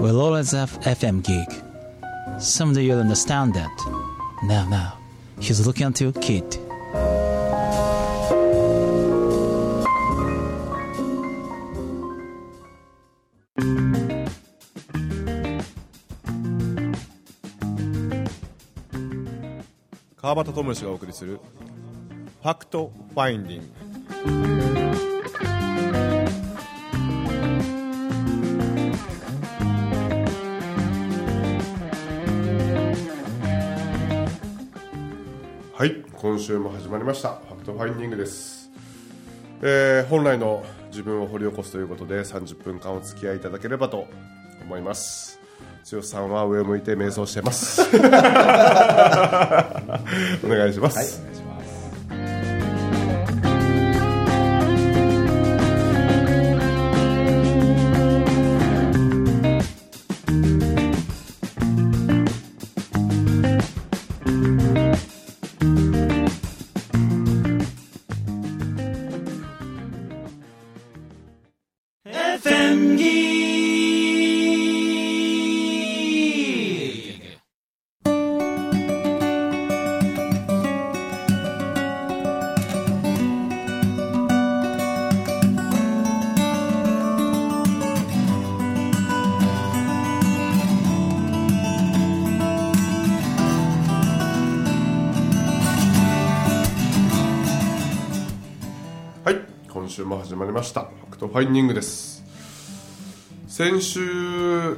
will always have FM gig. Someday you'll understand that. Now, now, he's looking at you, kid. 川端智之がお送りするファクトファインディング 」今週も始まりました。ファクトファインディングです、えー本来の自分を掘り起こすということで30分間お付き合いいただければと思います。剛さんは上を向いて瞑想してます。お願いします、FM 始まりました。ファクトファインディングです。先週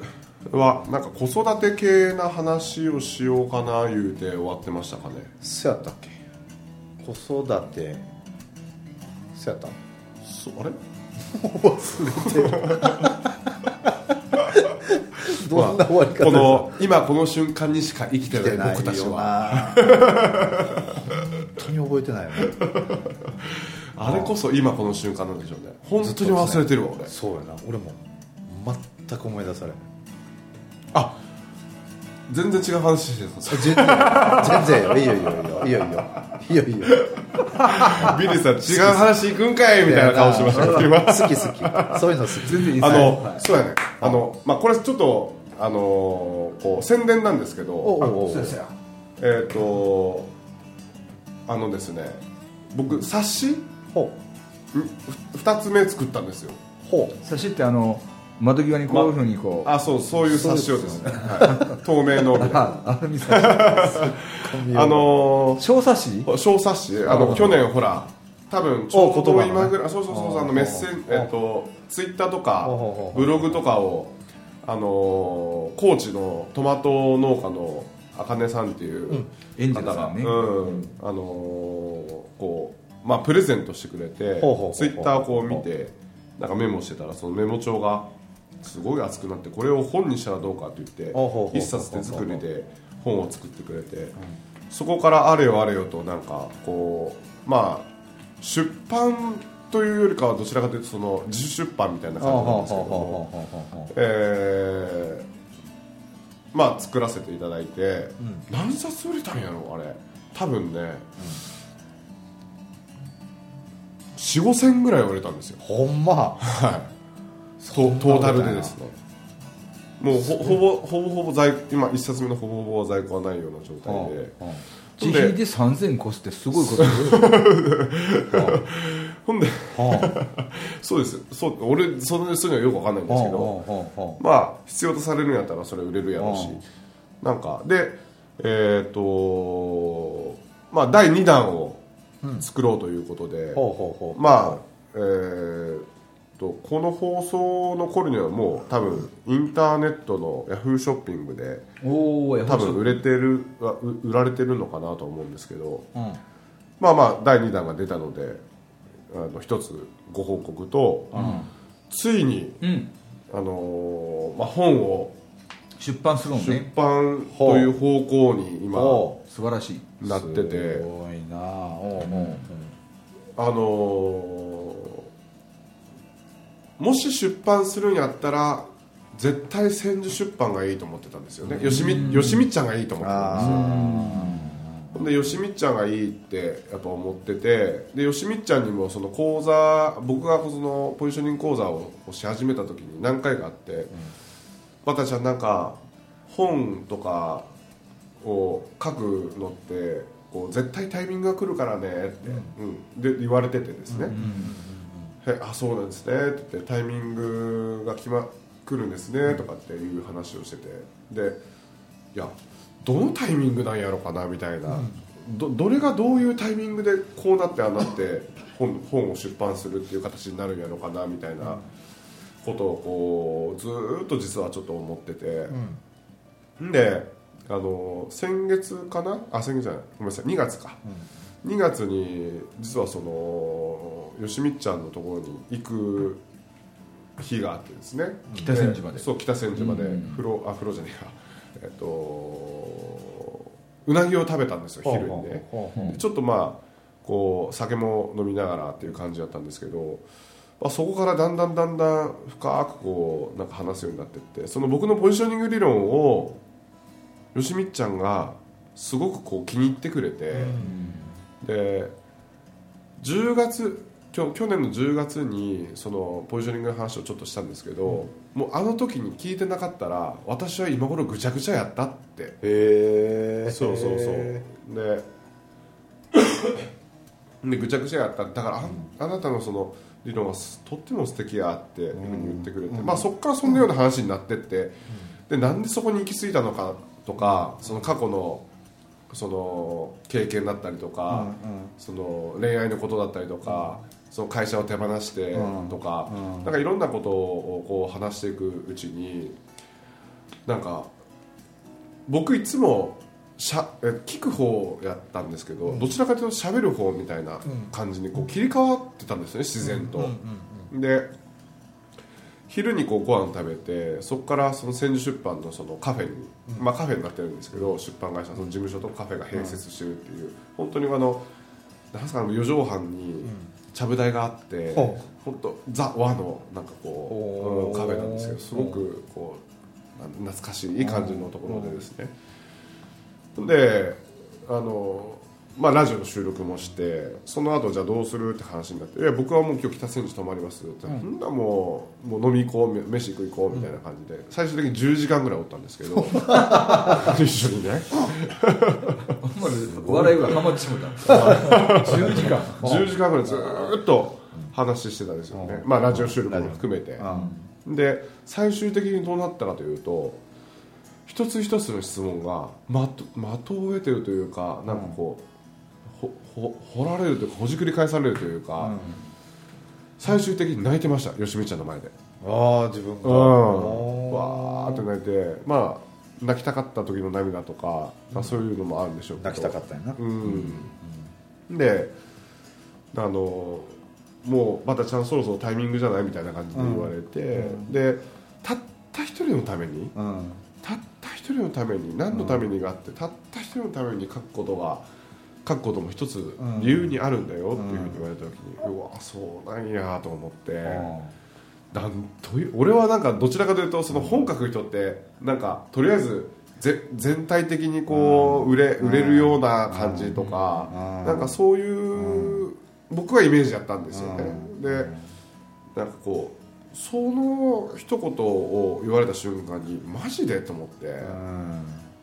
はなんか子育て系な話をしようかな言うて終わってましたかね。そうやったっけ？子育て。そうやった？そあれ？どんな終わり方？この今この瞬間にしか生きてでない僕たちは。は本当に覚えてないよね あれこそ今この瞬間なんでしょうね。本当に忘れてるわ俺。そうやな。俺も全く思い出されん。あ全然違う話してた全然。よ。いいよいいよいいよ。いいよいいよ。いいよいいよ。ビリーさん違う話行くんかいみたいな顔してました。好き好き。そういうの好き。全然あの、そうやね。あの、まあ、これちょっとあのこう宣伝なんですけど。おえっ、とあのですね僕冊子ほ2つ目作ったんですよ。うほう。差しってあの窓際にこういうふうにこう、あそうそういう冊子をですね。はい。透明の。あアルミ差しあの小冊子小冊子あの去年ほら多分ちょうど今ぐらいそうそうそうそうあのメッセンえっとツイッターとかブログとかをあの高知のトマト農家のあかねさんっていうエンジェ方がルさんね、うんあのこうまあプレゼントしてくれてツイッターをこう見てなんかメモしてたらそのメモ帳がすごい熱くなってこれを本にしたらどうかって言って一冊手作りで本を作ってくれてそこからあれよあれよとなんかこうまあ出版というよりかはどちらかというとその自主出版みたいな感じなんですけどもえーまあ作らせていただいて、何冊売れたんやろあれ。多分ね、四五千ぐらい売れたんですよ。ほんま。トトータルでですね。もうほほぼほぼほぼ在今一冊目のほぼほぼ在庫はないような状態で、自費で3000個すってすごいことほんで そうです。そう俺そんなにはよくわかんないんですけど、まあ必要とされるんやったらそれ売れるやろうし。なんかでえっ、とまあ第2弾を作ろうということで、まあえーとこの放送の頃にはもう多分インターネットのヤフーショッピングで多分売れてる売られてるのかなと思うんですけど、うん。まあまあ第2弾が出たのであの一つご報告と、ついに、うん。あのーまあ、本を出版するの出ね版という方向に今ほ素晴らしい。なってて。すごいな。おうおう。あのーもし出版するんやったら絶対千住出版がいいと思ってたんですよね。よしみよしみっちゃんがいいと思ってたんですよ。ほん。でよしみっちゃんがいいってやっぱ思ってて。でよしみっちゃんにもその講座僕がそのポジショニング講座をし始めた時に何回かあって、バタちゃんなんか本とかを書くのってこう絶対タイミングが来るからねって、うん。で言われててですね、へあそうなんですねって言ってタイミングが決ま来るんですねとかっていう話をしてて。でいやどのタイミングなんやろかなみたいな、どどれがどういうタイミングでこうなってああなって 本本を出版するっていう形になるんやろかなみたいなことをこうずーっと実はちょっと思ってて、であの先月かな？あ先月じゃない。ごめんなさい。2月か、2月に実はそのよしみっちゃんのところに行く日があってですね。北千住まで。そう北千住まで。うん。風呂あ風呂じゃねえや。えっとうなぎを食べたんですよ昼にね。ちょっとまあこう酒も飲みながらっていう感じだったんですけど、まあ、そこからだんだんだんだん深くこうなんか話すようになってってその僕のポジショニング理論をよしみっちゃんがすごくこう気に入ってくれて、で10月去年の10月にそのポジショニングの話をちょっとしたんですけど、もうあの時に聞いてなかったら私は今頃ぐちゃぐちゃやったって。へえそうそうそう。で でぐちゃぐちゃやった。だからあ,、あなたのその理論はすとっても素敵やっていうふうに言ってくれて、まあ、そこからそんなような話になってって、でなんでそこに行き着いたのかとかその過去のその経験だったりとか、その恋愛のことだったりとか、その会社を手放してとか、なんかいろんなことをこう話していくうちになんか僕いつもしゃえ聞く方やったんですけど、どちらかというと喋る方みたいな感じにこう切り替わってたんですよね自然と。で昼にこうご飯食べてそこからその千住出版のそのカフェに、まあカフェになってるんですけど出版会社の事務所とカフェが併設してるっていう、本当にあのなんすか四畳半にちゃぶ台があって、ほ本当ザ和のなんかこう、カフェなんですけどすごくこうな懐かしいいい感じのところでですね、であのまあ、ラジオの収録もしてその後じゃあどうするって話になって「いや僕はもう今日北千住泊まります」って「そん。なもうもう飲み行こう飯行こう」みたいな感じで最終的に10時間ぐらいおったんですけど一緒にね。笑いがハマってしもた。10時間。10時間ぐらいずーっと話してたんですよね、まあ、ラジオ収録も含めて。で最終的にどうなったかというと一つ一つの質問が的的を得てるというかなんかこう、ほほ掘られるというかほじくり返されるというか、最終的に泣いてましたよしみちゃんの前で。ああ自分が。うん。わーって泣いてまあ泣きたかった時の涙とか、まあ、そういうのもあるんでしょうけど。泣きたかったん。やなうん、であのもうまたちゃんそろそろタイミングじゃないみたいな感じで言われて、でたった一人のためにうん。たった一人のために何のためにがあって、たった一人のために書くことが書くことも一つ理由にあるんだよっていうふうに言われた時に、うわそうなんやと思って、なんという俺はなんかどちらかというとその本書く人ってなんかとりあえずぜ全体的にこう売れ売れるような感じとかうん。なんかそういう僕はイメージだったんですよね。でなんかこうその一言を言われた瞬間にマジでと思って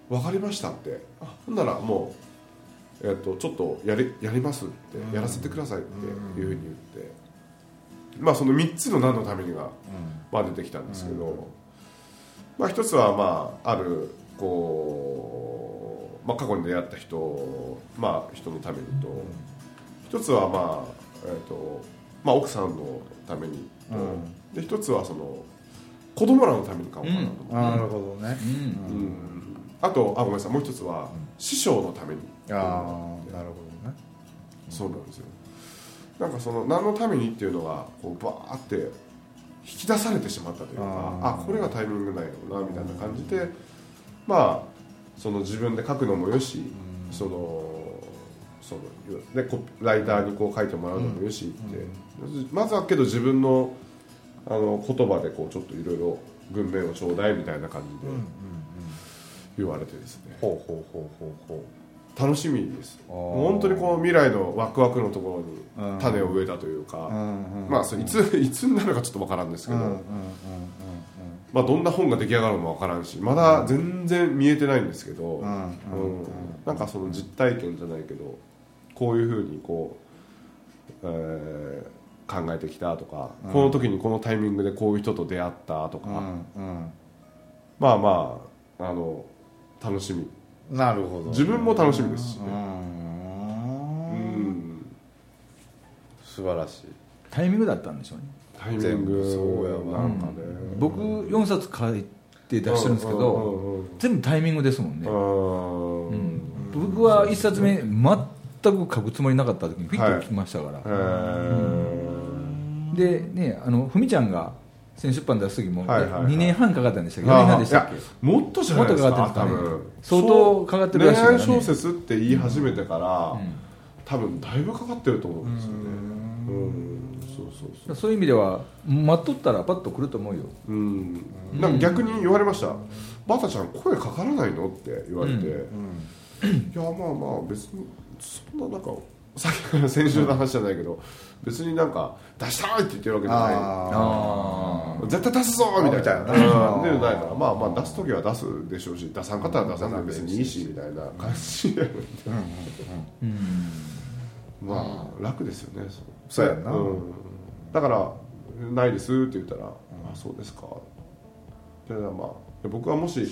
分かりましたって。あほんならもう、えっとちょっとやりやりますってやらせてくださいっていうふうに言って。まあその3つの何のためにがまあ、出てきたんですけど、まあ、一つは、まあ、あるこう、まあ、過去に出会った人,、まあ、人のためにと、一つは、まあえーとまあ、奥さんのためにと、で一つはその子供らのために買おうかなと思って、なるほどね。うん。うんあとあごめんなさい。もう一つは師匠のためにああなるほどね。そうなんですよ。なんかその何のためにっていうのがこうバーって引き出されてしまったというかあー。あこれがタイミングないのなみたいな感じでまあその自分で書くのもよしそのそのでこライターにこう書いてもらうのもよしってまずはけど自分のあの言葉でこうちょっといろいろ文面をちょうだいみたいな感じで言われてですね。ほうほうほうほうほ楽しみです。本当にこう未来のワクワクのところうんに種を植えたというか、うんうんまあそれいつ いつになるかちょっとわからんですけど、うんうんうん。まあ、どんな本が出来上がるのもわからんしまだ全然見えてないんですけど、うんなんかその実体験じゃないけどこういうふうにこう、えー考えてきたとか、うん。この時にこのタイミングでこういう人と出会ったとか、まあまああの楽しみ。うんなるほど。自分も楽しみですしね。うん。うん。素晴らしい。タイミングだったんでしょうね。タイミング。そうやわ。なん。かね、僕4冊書いて出してるんですけど、全部タイミングですもんね、うんうん。僕は1冊目全く書くつもりなかった時にフィッときましたから、えでねあのふみちゃんが先出版出す時も、はいはいはい。2年半かかったんでしたっーけ？4年半でしたっけ？いやもっとじゃないですかもっとかかってるんですか？ね多分。相当かかってるらしいからね。恋愛小説って言い始めてから、うん。多分だいぶかかってると思うんですよね。うん。そうそうそう。そういう意味では待っとったらパッと来ると思うよ。うん。なんか逆に言われました「バタちゃん声かからないの?」って言われて「いやまあまあ別にそんななんかさっきから先週の話じゃないけど別になんか出したいって言ってるわけじゃない。ああ絶対出すぞみたいな。でないからまあまあ出す時は出すでしょうし出さんかったら出さんで別にいいしみたいな感じで。うんまあ楽ですよねそう。やんな。うん。だから「ないです」って言ったら「あそうですか」でまあ僕はもし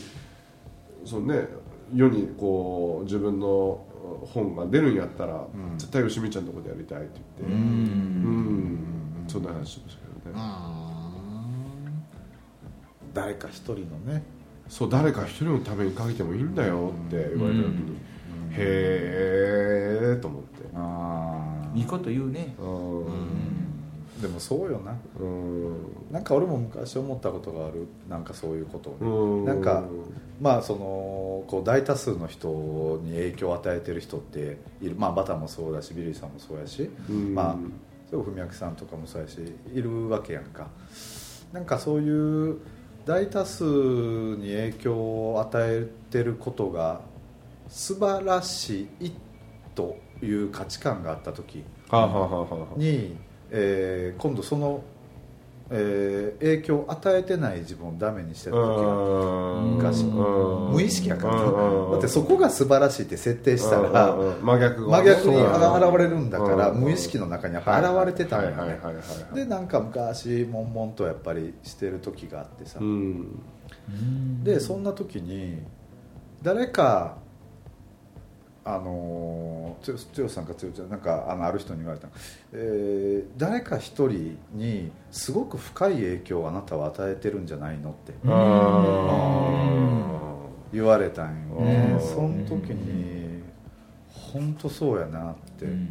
そのね世にこう自分の本が出るんやったら、絶対吉見ちゃんのとこでやりたいって言って。うん。そんな話しましたけどね、誰か一人のね。そう誰か一人のために書いてもいいんだよって言われた時に、へえと思って。あいいこと言うね。うんでもそうよな。うん。なんか俺も昔思ったことがある。なんかそういうことをねうん。なんかまあそのこう大多数の人に影響を与えてる人っている。まあバタもそうだしビリーさんもそうやし、うん。まあそう文明さんとかもそうやしいるわけやんか。なんかそういう大多数に影響を与えてることが素晴らしいという価値観があった時に、えー今度その、えー影響を与えてない自分をダメにしてた時が昔うん。無意識やから。うん。だってそこが素晴らしいって設定したら真逆真逆にうん。現れるんだからうん。無意識の中にやっぱ現れてたのよはい。はい。ねでなんか昔悶々とやっぱりしてる時があってさ。うん。でそんな時に誰かあの剛さんか剛ちゃんなんかあのある人に言われたの、えー誰か一人にすごく深い影響をあなたは与えてるんじゃないのって。言われたんよね。うん。その時に本当そうやなって、うん。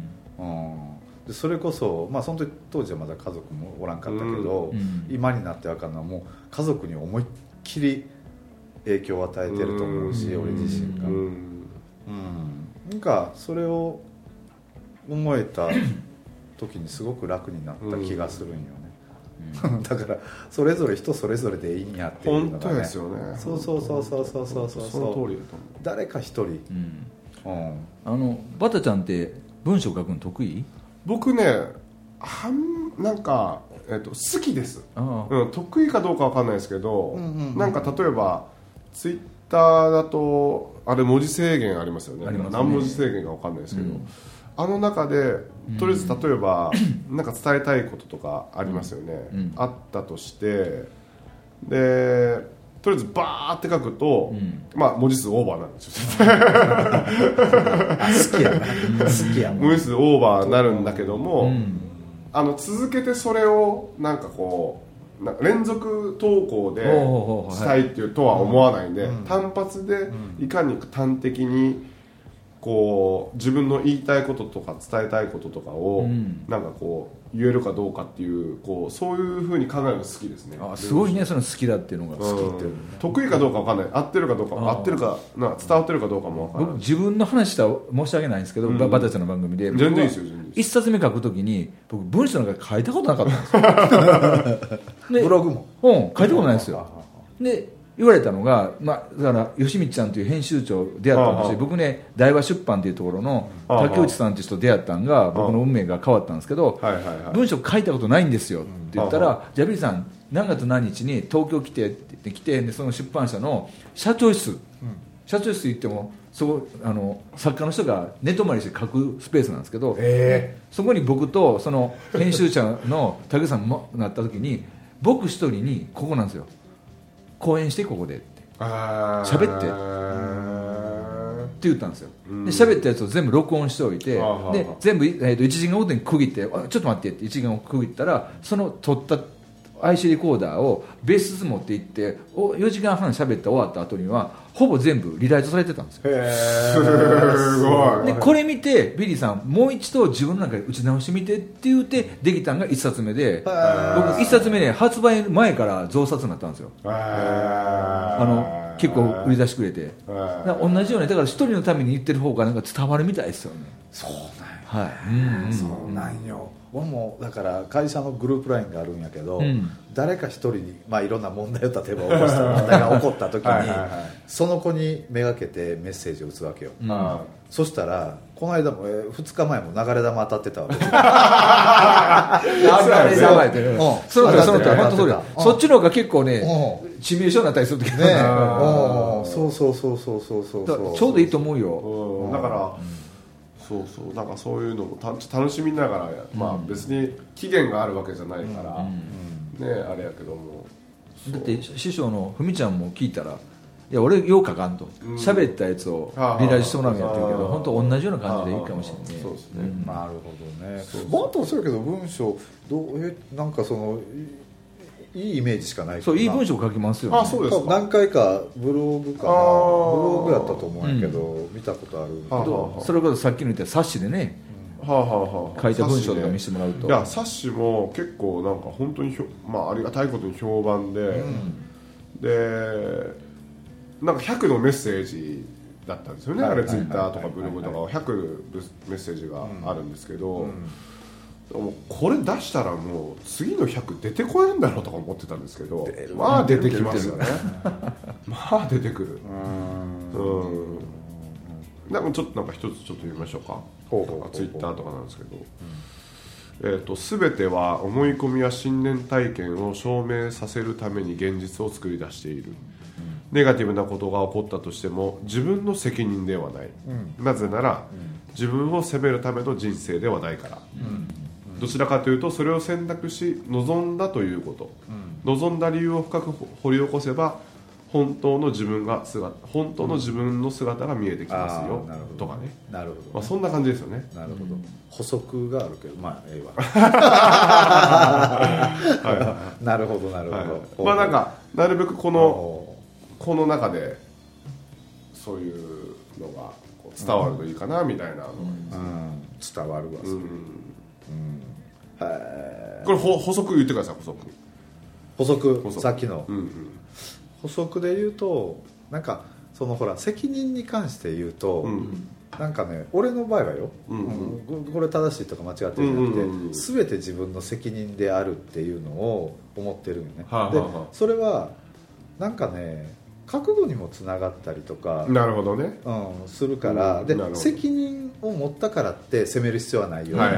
でそれこそ、まあ、その時当時はまだ家族もおらんかったけど、うん。今になって分かるのはもう家族に思いっきり影響を与えてると思うし、俺自身が、ううんんなんかそれを思えた時にすごく楽になった気がするんよね、だからそれぞれ人それぞれでいいんやっていうのが、ね、本当ですよね。そうそうそうそうそうそうそう。その通りだと思う。誰か一人、うん。うん、あのバタちゃんって文章書くの得意？僕ねはんなんか、えっと、好きです、ああ。うん、得意かどうかわかんないですけど、うんうんうん。なんか例えばツイッターだとあれ文字制限ありますよね。すね。何文字制限かわかんないですけど、うん。あの中でとりあえず例えば、なんか伝えたいこととかありますよね、うん。あったとしてでとりあえずバーって書くと、うん。まあ文字数オーバーなんですよ。あ好きや文字数オーバーになるんだけども、うん。あの続けてそれをなんかこうなんか連続投稿でしたいっていうとは思わないんで、うん。単発でいかに端的にこう自分の言いたいこととか伝えたいこととかを、うん。なんかこう言えるかどうかっていうこうそういうふうに考えるのが好きですね。あすごいねその好きだっていうのがうん好きっていうの得意かどうかわかんない。合ってるかどうか合ってるかな伝わってるかどうかもわからない。僕自分の話したら申し訳ないんですけど、うん。ババタちゃんの番組で。全然いいですよ全然いいです。一冊目書くときに僕文章なんか書いたことなかったんですよ。でブログも。うん書いたことないですよ。で言われたのが、まあ、だから吉光ちゃんという編集長出会ったんです僕ね大和出版というところの竹内さんという人と出会ったんが僕の運命が変わったんですけどはいはいはい。文章書いたことないんですよって言ったはら「じゃあビリーさん何月何日に東京来て」って来てでその出版社の社長室。社長室行ってもそこあの作家の人が寝泊まりして書くスペースなんですけどえ。そこに僕とその編集者の竹内さんもなった時に僕一人にここなんですよ講演してここでって。えー、喋って。って言ったんですよ。で喋ったやつを全部録音しておいてで全部、えー、と1時間ごとに区切ってあちょっと待ってって1時間を区切ったらその撮った IC レコーダーをベース持って行ってお4時間半喋って終わった後にはほぼ全部リライトされてたんですよ。へすごい。でこれ見てビリーさんもう一度自分の中で打ち直してみてって言ってできたのが1冊目で僕1冊目ね発売前から増冊になったんですよ。ああの結構売り出してくれて。同じようにだから一人のために言ってる方がなんか伝わるみたいですよね。そうなんや。はい、うんうん。そうなんよ俺もだから会社のグループラインがあるんやけど、うん。誰か一人に、まあ、いろんな問題を例えば起こした問題が起こった時に はいはいはい。その子にめがけてメッセージを打つわけよ、うん。あそしたらこの間も、え2日前も流れ弾当たってたわけ。ですよあれやばいってねうん。その通りその通りうん本当そっちの方が結構ねう致命傷になったりする時ね。そうそうそうそうそうそうちょうどいいと思うよ。うん。だから、そうそう。なんかそういうのもた楽しみながら、まあ別に期限があるわけじゃないから、ねあれやけども。だって師匠のふみちゃんも聞いたらいや俺よう書かんと。喋ったやつをリライトしてもらうんやってるけど本当同じような感じでいいかもしれないね。そうですね、なるほどね。まああとそうやけど文章どうえなんかそのいいいイメージしかないそういいな文章書きますよね。あそうですか。何回かブログかな。ブログやったと思うんやけど、見たことあるけはあどはそれこそさっきの言った冊子でねはあはあはあ。書いた文章とか見せてもらうと。いや冊子も結構なんか本当にひょ、まあ、ありがたいことに評判で、でなんか100のメッセージだったんですよね、はいあれツイッターとかはいブログとか100メッセージがあるんですけど、もうこれ出したらもう次の100出てこないんだろうとか思ってたんですけどまあ出てきますよね。まあ出てくる。うん。でもちょっとなんか一つちょっと読みましょうか。ほうほうツイッターとかなんですけど、えー、と全ては思い込みや信念体験を証明させるために現実を作り出している、ネガティブなことが起こったとしても自分の責任ではない、なぜなら、自分を責めるための人生ではないから、どちらかというとそれを選択し望んだということ、望んだ理由を深く掘り起こせば本当の自分が姿本当の自分の姿が見えてきますよ、あーなるほど。とかね、なるほまあ、ど、そんな感じですよね。なるほど。補足があるけどまあええわなるほどなるほはい。ど、まあなんかなるべくこのおこの中でそういうのが伝わるといいかなみたいなのが、うん。伝わるわ、うん。はいこれほ補足言ってください補足。補足？補足。さっきの。うんうん。補足で言うとなんかそのほら責任に関して言うと、うん。なんかね俺の場合はよ、うんうん。ここれ正しいとか間違ってるんじゃなくて、うんうんうん。全て自分の責任であるっていうのを思ってるんよね、はあはあではあ。それはなんかね覚悟にもつながったりとか、なるほどね。うん、するから、でうん。なるほど。責任を持ったからって責める必要はないよ、は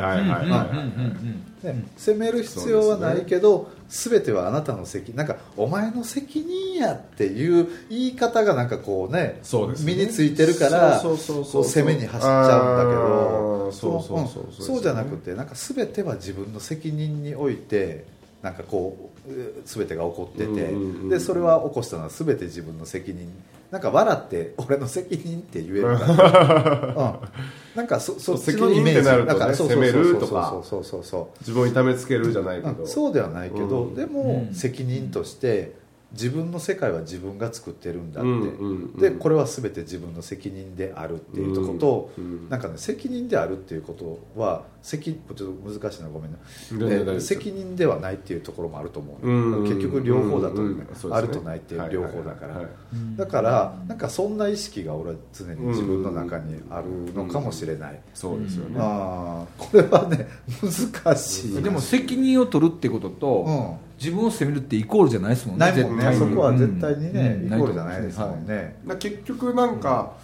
ね、責める必要はないけど、全てはあなたの責任なんかお前の責任やっていう言い方がなんかこうね身についてるから攻めに走っちゃうんだけあどーそうじゃなくてなんか全ては自分の責任においてなんかこうえ全てが起こってて、でそれは起こしたのは全て自分の責任。なんか笑って俺の責任って言えるか。ら、うん、なんかそそっちのイメージ。責任ってなるとねんかそうそう責めるそうとか。そうそうそうそう自分を痛めつけるじゃないけど。うん。そうではないけど、うん。でもうん。責任として自分の世界は自分が作ってるんだって、うんうんうん。でこれは全て自分の責任であるっていうとことを、うん。なんかね責任であるっていうことは責ちょっと難しいなごめんな全然大丈夫えです責任ではないっていうところもあると思う、うん。結局両方だと。思う、うん。うね。あるとないっていう両方だから、はいはいはい。だからなんかそんな意識が俺は常に自分の中にあるのかもしれない、そうですよね、ああこれはね難しい。でも責任を取るってことと、うん。自分を責めるってイコールじゃないですもんね。ないもんね。そこは絶対にね、うん。イコールじゃないですもんね、な結局なんか、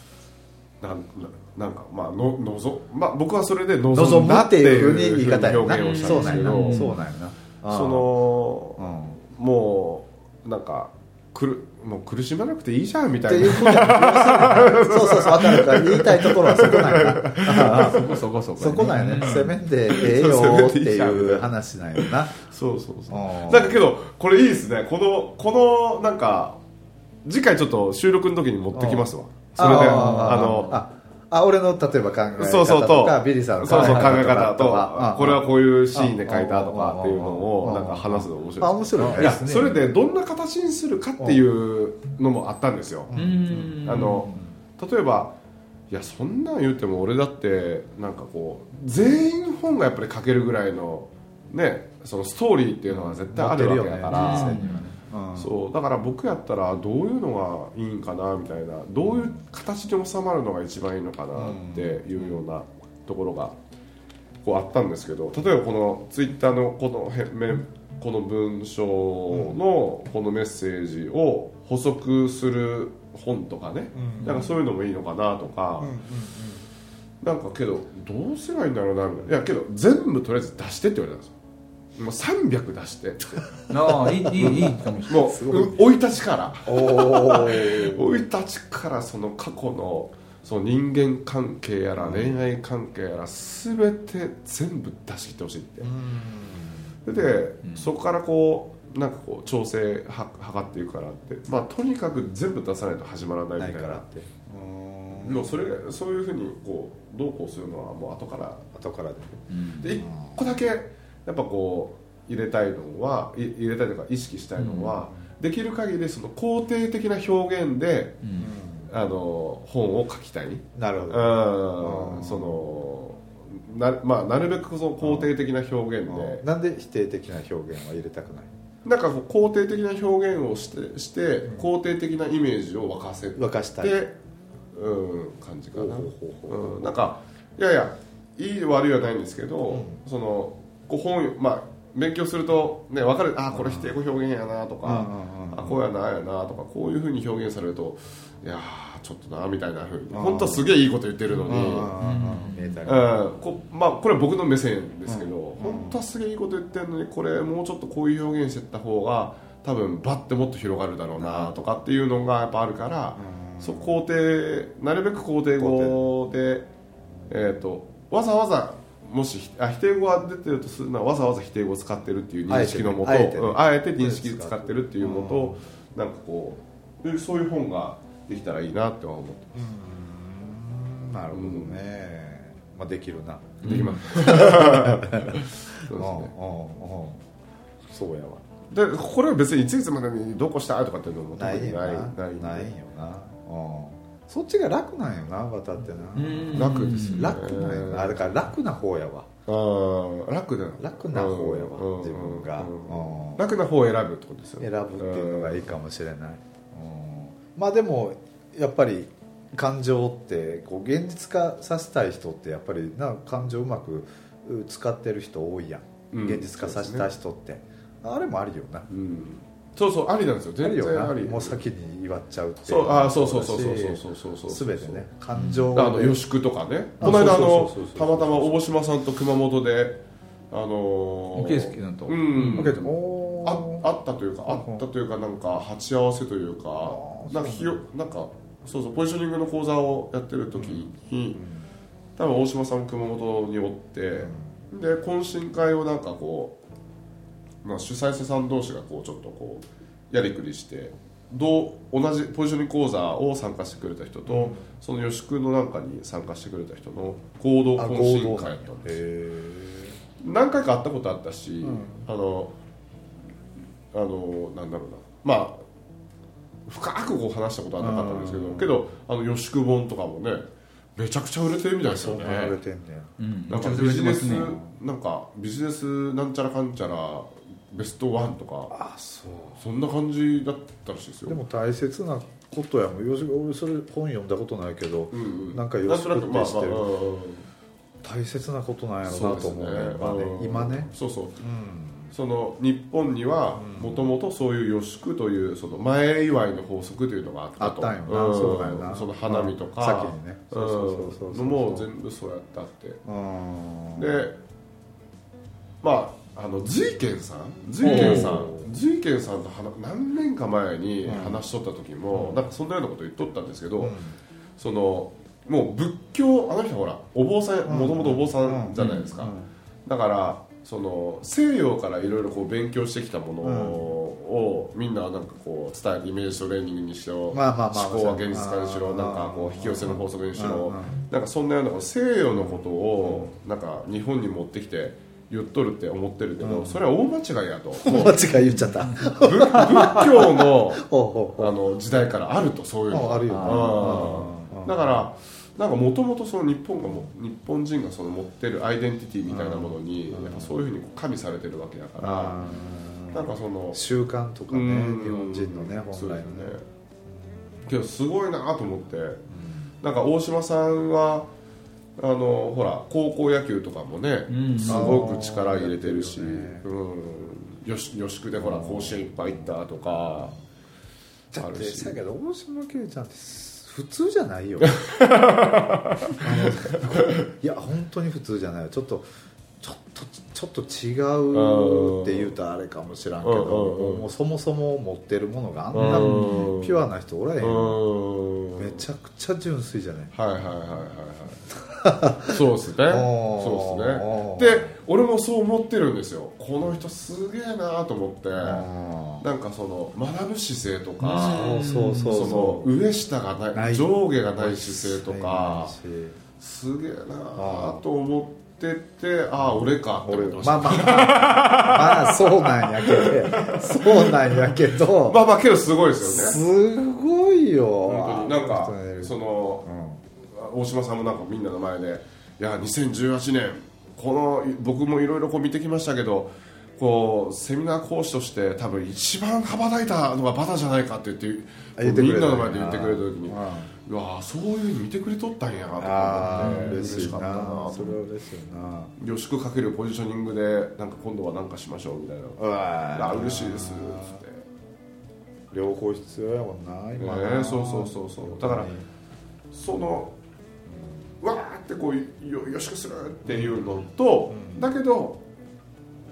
なんなんかまあののぞ、まあ、僕はそれで望望むんだっていうふうに言い方やな。表現をしたそうなんですけど、そうなんやな。その、うんもうなんかくるもう苦しまなくていいじゃんみたいな。っていうことやそうそうそう分かるから言いたいところはそこなんやそこそこそこそこなんやね。攻めんでええよっていう話なんやな。そうそうそうあーなんかけどこれいいですね。このこのなんか次回ちょっと収録の時に持ってきますわ。それで。ああのああ俺の例えば考え方とかそうそうとビリーさんのそうそう考え方とあこれはこういうシーンで書いたとかあっていうのをあなんか話すの面白いあ面白いね。いやですねそれでどんな形にするかっていうのもあったんですよ。うん。あの例えばいやそんなん言っても俺だってなんかこう全員本がやっぱり書けるぐらいのねそのストーリーっていうのは絶対あるわけだから、ねうんそうだから僕やったらどういうのがいいんかなみたいなどういう形に収まるのが一番いいのかなっていうようなところがこうあったんですけど例えばこのツイッターのこのこの文章のこのメッセージを補足する本とかね、なんかそういうのもいいのかなとか、なんかけどどうすればいいんだろうなみたいな。いやけど全部とりあえず出してって言われたんですよもう300出して。ああいいいいいいかもしれない。もう生い立ちから。お 生い立ちからその過去のその人間関係やら恋愛関係やら全て全部出し切ってほしいって。で、そこからこうなんかこう調整は図っていくからって、まあ、とにかく全部出さないと始まらないみたいなって。うん。もうそれそういうふうにこうどうこうするのはもう後から。後からで。で一個だけやっぱこう入れたいのはい入れたいというか意識したいのは、できる限りその肯定的な表現で、あの本を書きたい、なるほうどん、そのな,、まあ、なるべくその肯定的な表現で、なんで否定的な表現は入れたくない？なんかこう肯定的な表現をしてして、肯定的なイメージを沸かせて沸かしたい。うん、感じかな、ほうん、なんかいやいやいい悪いはないんですけど、そのこう本まあ勉強するとね分かるあこれ否定語表現やなとか、あこうやなあやなとかこういうふうに表現されるといやーちょっとなみたいなふうに。うん本当はすげえいいこと言ってるのに、うんこまあ、これは僕の目線ですけど、本当はすげえいいこと言ってるのにこれもうちょっとこういう表現してった方が多分バッてもっと広がるだろうなとかっていうのがやっぱあるから、そう肯定なるべく肯定語で、えー、とわざわざもしあ否定語が出てるとするわざわざ否定語を使ってるっていう認識のもとあえてね。うんあえて認識使ってるっていうのと、なんかこうでそういう本ができたらいいなっては思ってうん。なるほどね。まあできるな。できます、そうですうんうんねうん。そうやわ。でこれは別にいついつまでにどうこうしたいとかっていうのも特にないないよな。ないよな。うんそっちが楽なんよな渡ってな。楽ですよ。ね楽なんよな。だから楽な方やわ。あー楽だ楽な方やわうん。自分が。楽な方を選ぶってことですよ選ねぶっていうのがいいかもしれない、うん。まあでもやっぱり感情ってこう現実化させたい人ってやっぱりな感情うまくう使ってる人多いやん、うん。現実化させた人って、あれもありよな。うんそうそうありなんですよ。あ全然あり。もう先に祝っちゃうっていそう。あーそうそうそうそうそう。そうそうそう全てね感情あので予宿とかね。あこの間あのそうそうそうそうたまたま大島さんと熊本であのー圭介さんと。うん。ああったというかあったというかなんか鉢合わせというかなんかひよなんかそうそうポジショニングの講座をやってる時に、多分大島さん熊本におって、で懇親会をなんかこう、まあ、主催者さん同士がこうちょっとこうやりくりしてどう同じポジショニング講座を参加してくれた人と、その予宿のなんかに参加してくれた人の合同あ懇親会やったんです何回か会ったことあったし、あのあのなんだろうな。まあ深くこう話したことはなかったんですけど、けどあの予宿本とかもねめちゃくちゃ売れてるみたいですよね。そんな売れてんねうん。なんかビジネスなんかビジネスなんちゃらかんちゃらベストワンとか。あそう。そんな感じだったらしいですよ。でも大切なことやもんよし俺それ本読んだことないけど、うんうん。なんかよしくまあまあってしてるうん。大切なことなんやろそうなと思うね。今ねうん今ね。そうそう。うん。その日本にはもともとそういう予祝というその前祝いの法則というのがあったと。あったんよな、そうなんやな。その花見とか、うん。先にね。そうそうそうそうもう全部そうやったって。うん。でまああの随賢さん？随賢さおん。随賢さんと話何年か前に話しとった時も、なんかそんなようなこと言っとったんですけど、うん。そのもう仏教あの人ほらお坊さんもともとお坊さんじゃないですか、うん。だからその西洋からいろいろこう勉強してきたものを、みんななんかこう伝えるイメージトレーニングにしろ、まあまあまあ思考は現実化にしろうん。なんかこう引き寄せの法則にしろ、うん。うん。なんかそんなような西洋のことをなんか日本に持ってきて言っとるって思ってるけど、それは大間違いやと。もう間違い言っちゃった。仏仏教の あの時代からあるとそういうの。ああるよね。うん。うん。だからなんかもともとその日本がも日本人がその持ってるアイデンティティみたいなものにやっぱそういうふうに加味されてるわけだからなんかその習慣とかねうん。日本人のね本来のね。けどすごいなと思ってなんか大島さんはあのほら高校野球とかもねうん。すごく力入れてるしうん。よしよしくでほら甲子園いっぱい行ったとかだってあるし。さやけど大島圭ちゃんって普通じゃないよ。いや本当に普通じゃないよ。ちょっとちょっとちょっと違うって言うとあれかもしらんけどもうそもそも持ってるものがあんうなん。ピュアな人おらへん。めちゃくちゃ純粋じゃない？はいはいはいはいはい そうですね。そうですね。で俺もそう思ってるんですよ。この人すげえなと思って。あなんかその学ぶ姿勢とかーそうそうそう。その上下がないない上下がない姿勢とかすげえなと思っててああ俺か俺まあまあ。まあそうなんやけど。そうなんやけど。まあまあけどすごいですよね。すごいよ。なんかそのうん大島さんもなんかみんなの前で「いや2018年この僕もいろいろこう見てきましたけどこうセミナー講師として多分一番羽ばたいたのがバタじゃないか」って言ってみんなの前で言ってくれた時にうわそういうふうに見てくれとったんやなとああ思って嬉しいかったなそれは嬉しいな。予祝かけるポジショニングでなんか今度は何かしましょうみたいな。あ嬉しいですっつって。両方必要やもんな今な。ねそうそうそうそう。だからそのってこうよよしくするっていうのと、だけど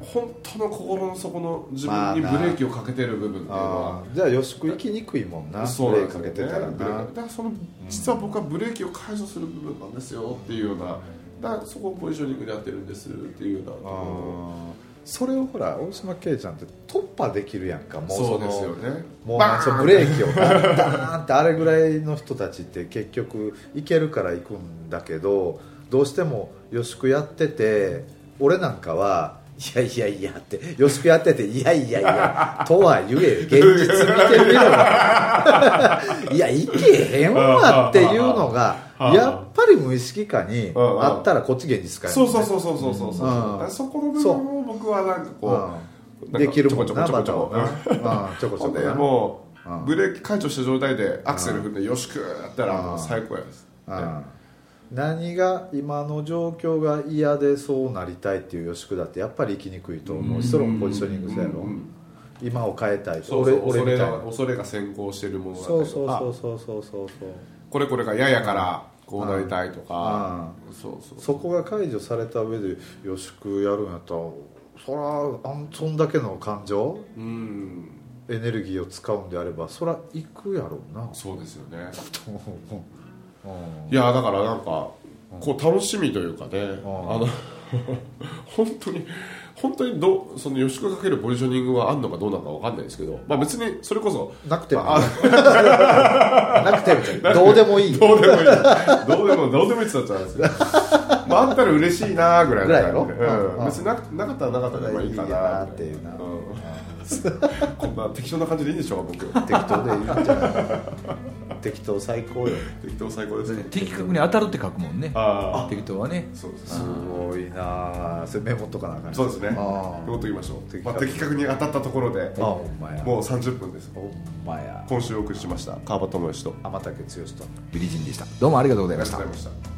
本当の心の底の自分にブレーキをかけてる部分っていうのは、じゃあよしく行きにくいもんなそうブレーキかけてたらな。ブレーキだからその実は僕はブレーキを解除する部分なんですよっていうようなだからそこをポジショニングでやってるんですっていうようなところそれをほら大島圭ちゃんって突破できるやんか。もうそうですよね。もうそのブレーキを。ダーンってあれぐらいの人たちって結局行けるから行くんだけどどうしてもよしくやってて俺なんかはいやいやいやってよしくやってていやいやいやとは言え現実見てみろ いやいけへんわっていうのがやっぱり無意識化にあったらこっち現実化やもんねそうそうそうそうそうそうそう、うん。そこの部分はなんかこう、できるもんなちょこちょこちょこでょこ。なもう、うん。ブレーキ解除した状態でアクセル踏んでよしくやったら最高やです、うん。何が今の状況が嫌でそうなりたいっていう吉久だってやっぱり生きにくいと思う。しそれもポジショニングそうやろ、うん。今を変えたいと。そうそう恐れ俺恐れが先行してるものそうそうそうそうそうそうこれこれが嫌やからこうなりたいとか。うそこが解除された上で吉久やるんやったらそらあんそんだけの感情うん。エネルギーを使うんであればそら行くやろうな。そうですよね。う。ん。いやだからなんかこう楽しみというかねあの 本当に本当にどうその吉くかけるポジショニングはあんのかどうなのかわかんないですけど、まあ、別にそれこそなくても。なくてもどうでもいいどうでもいい。どうでもどうでもいいって言っちゃうんですけどままあ、あったら嬉しいなぐらいのぐらいやろ？感じでうん。うん別にななかったらなかったでまあいいかなっていう。なうんこ んな適当な感じでいいんでしょうか僕。適当でいいんじゃない？適当最高よ。適当最高です的確に当たるって書くもんね。あ適当はね。あそうですすごいなあそれメモっとかなあかんそうですね。あメモっときましょう。的確まあ、的確に当たったところで。あほんまや。もう30分です。ほんまや。今週お送りしました。川端智之と。天竹剛と。ビリジンでした。どうもありがとうございました。ありがとうございました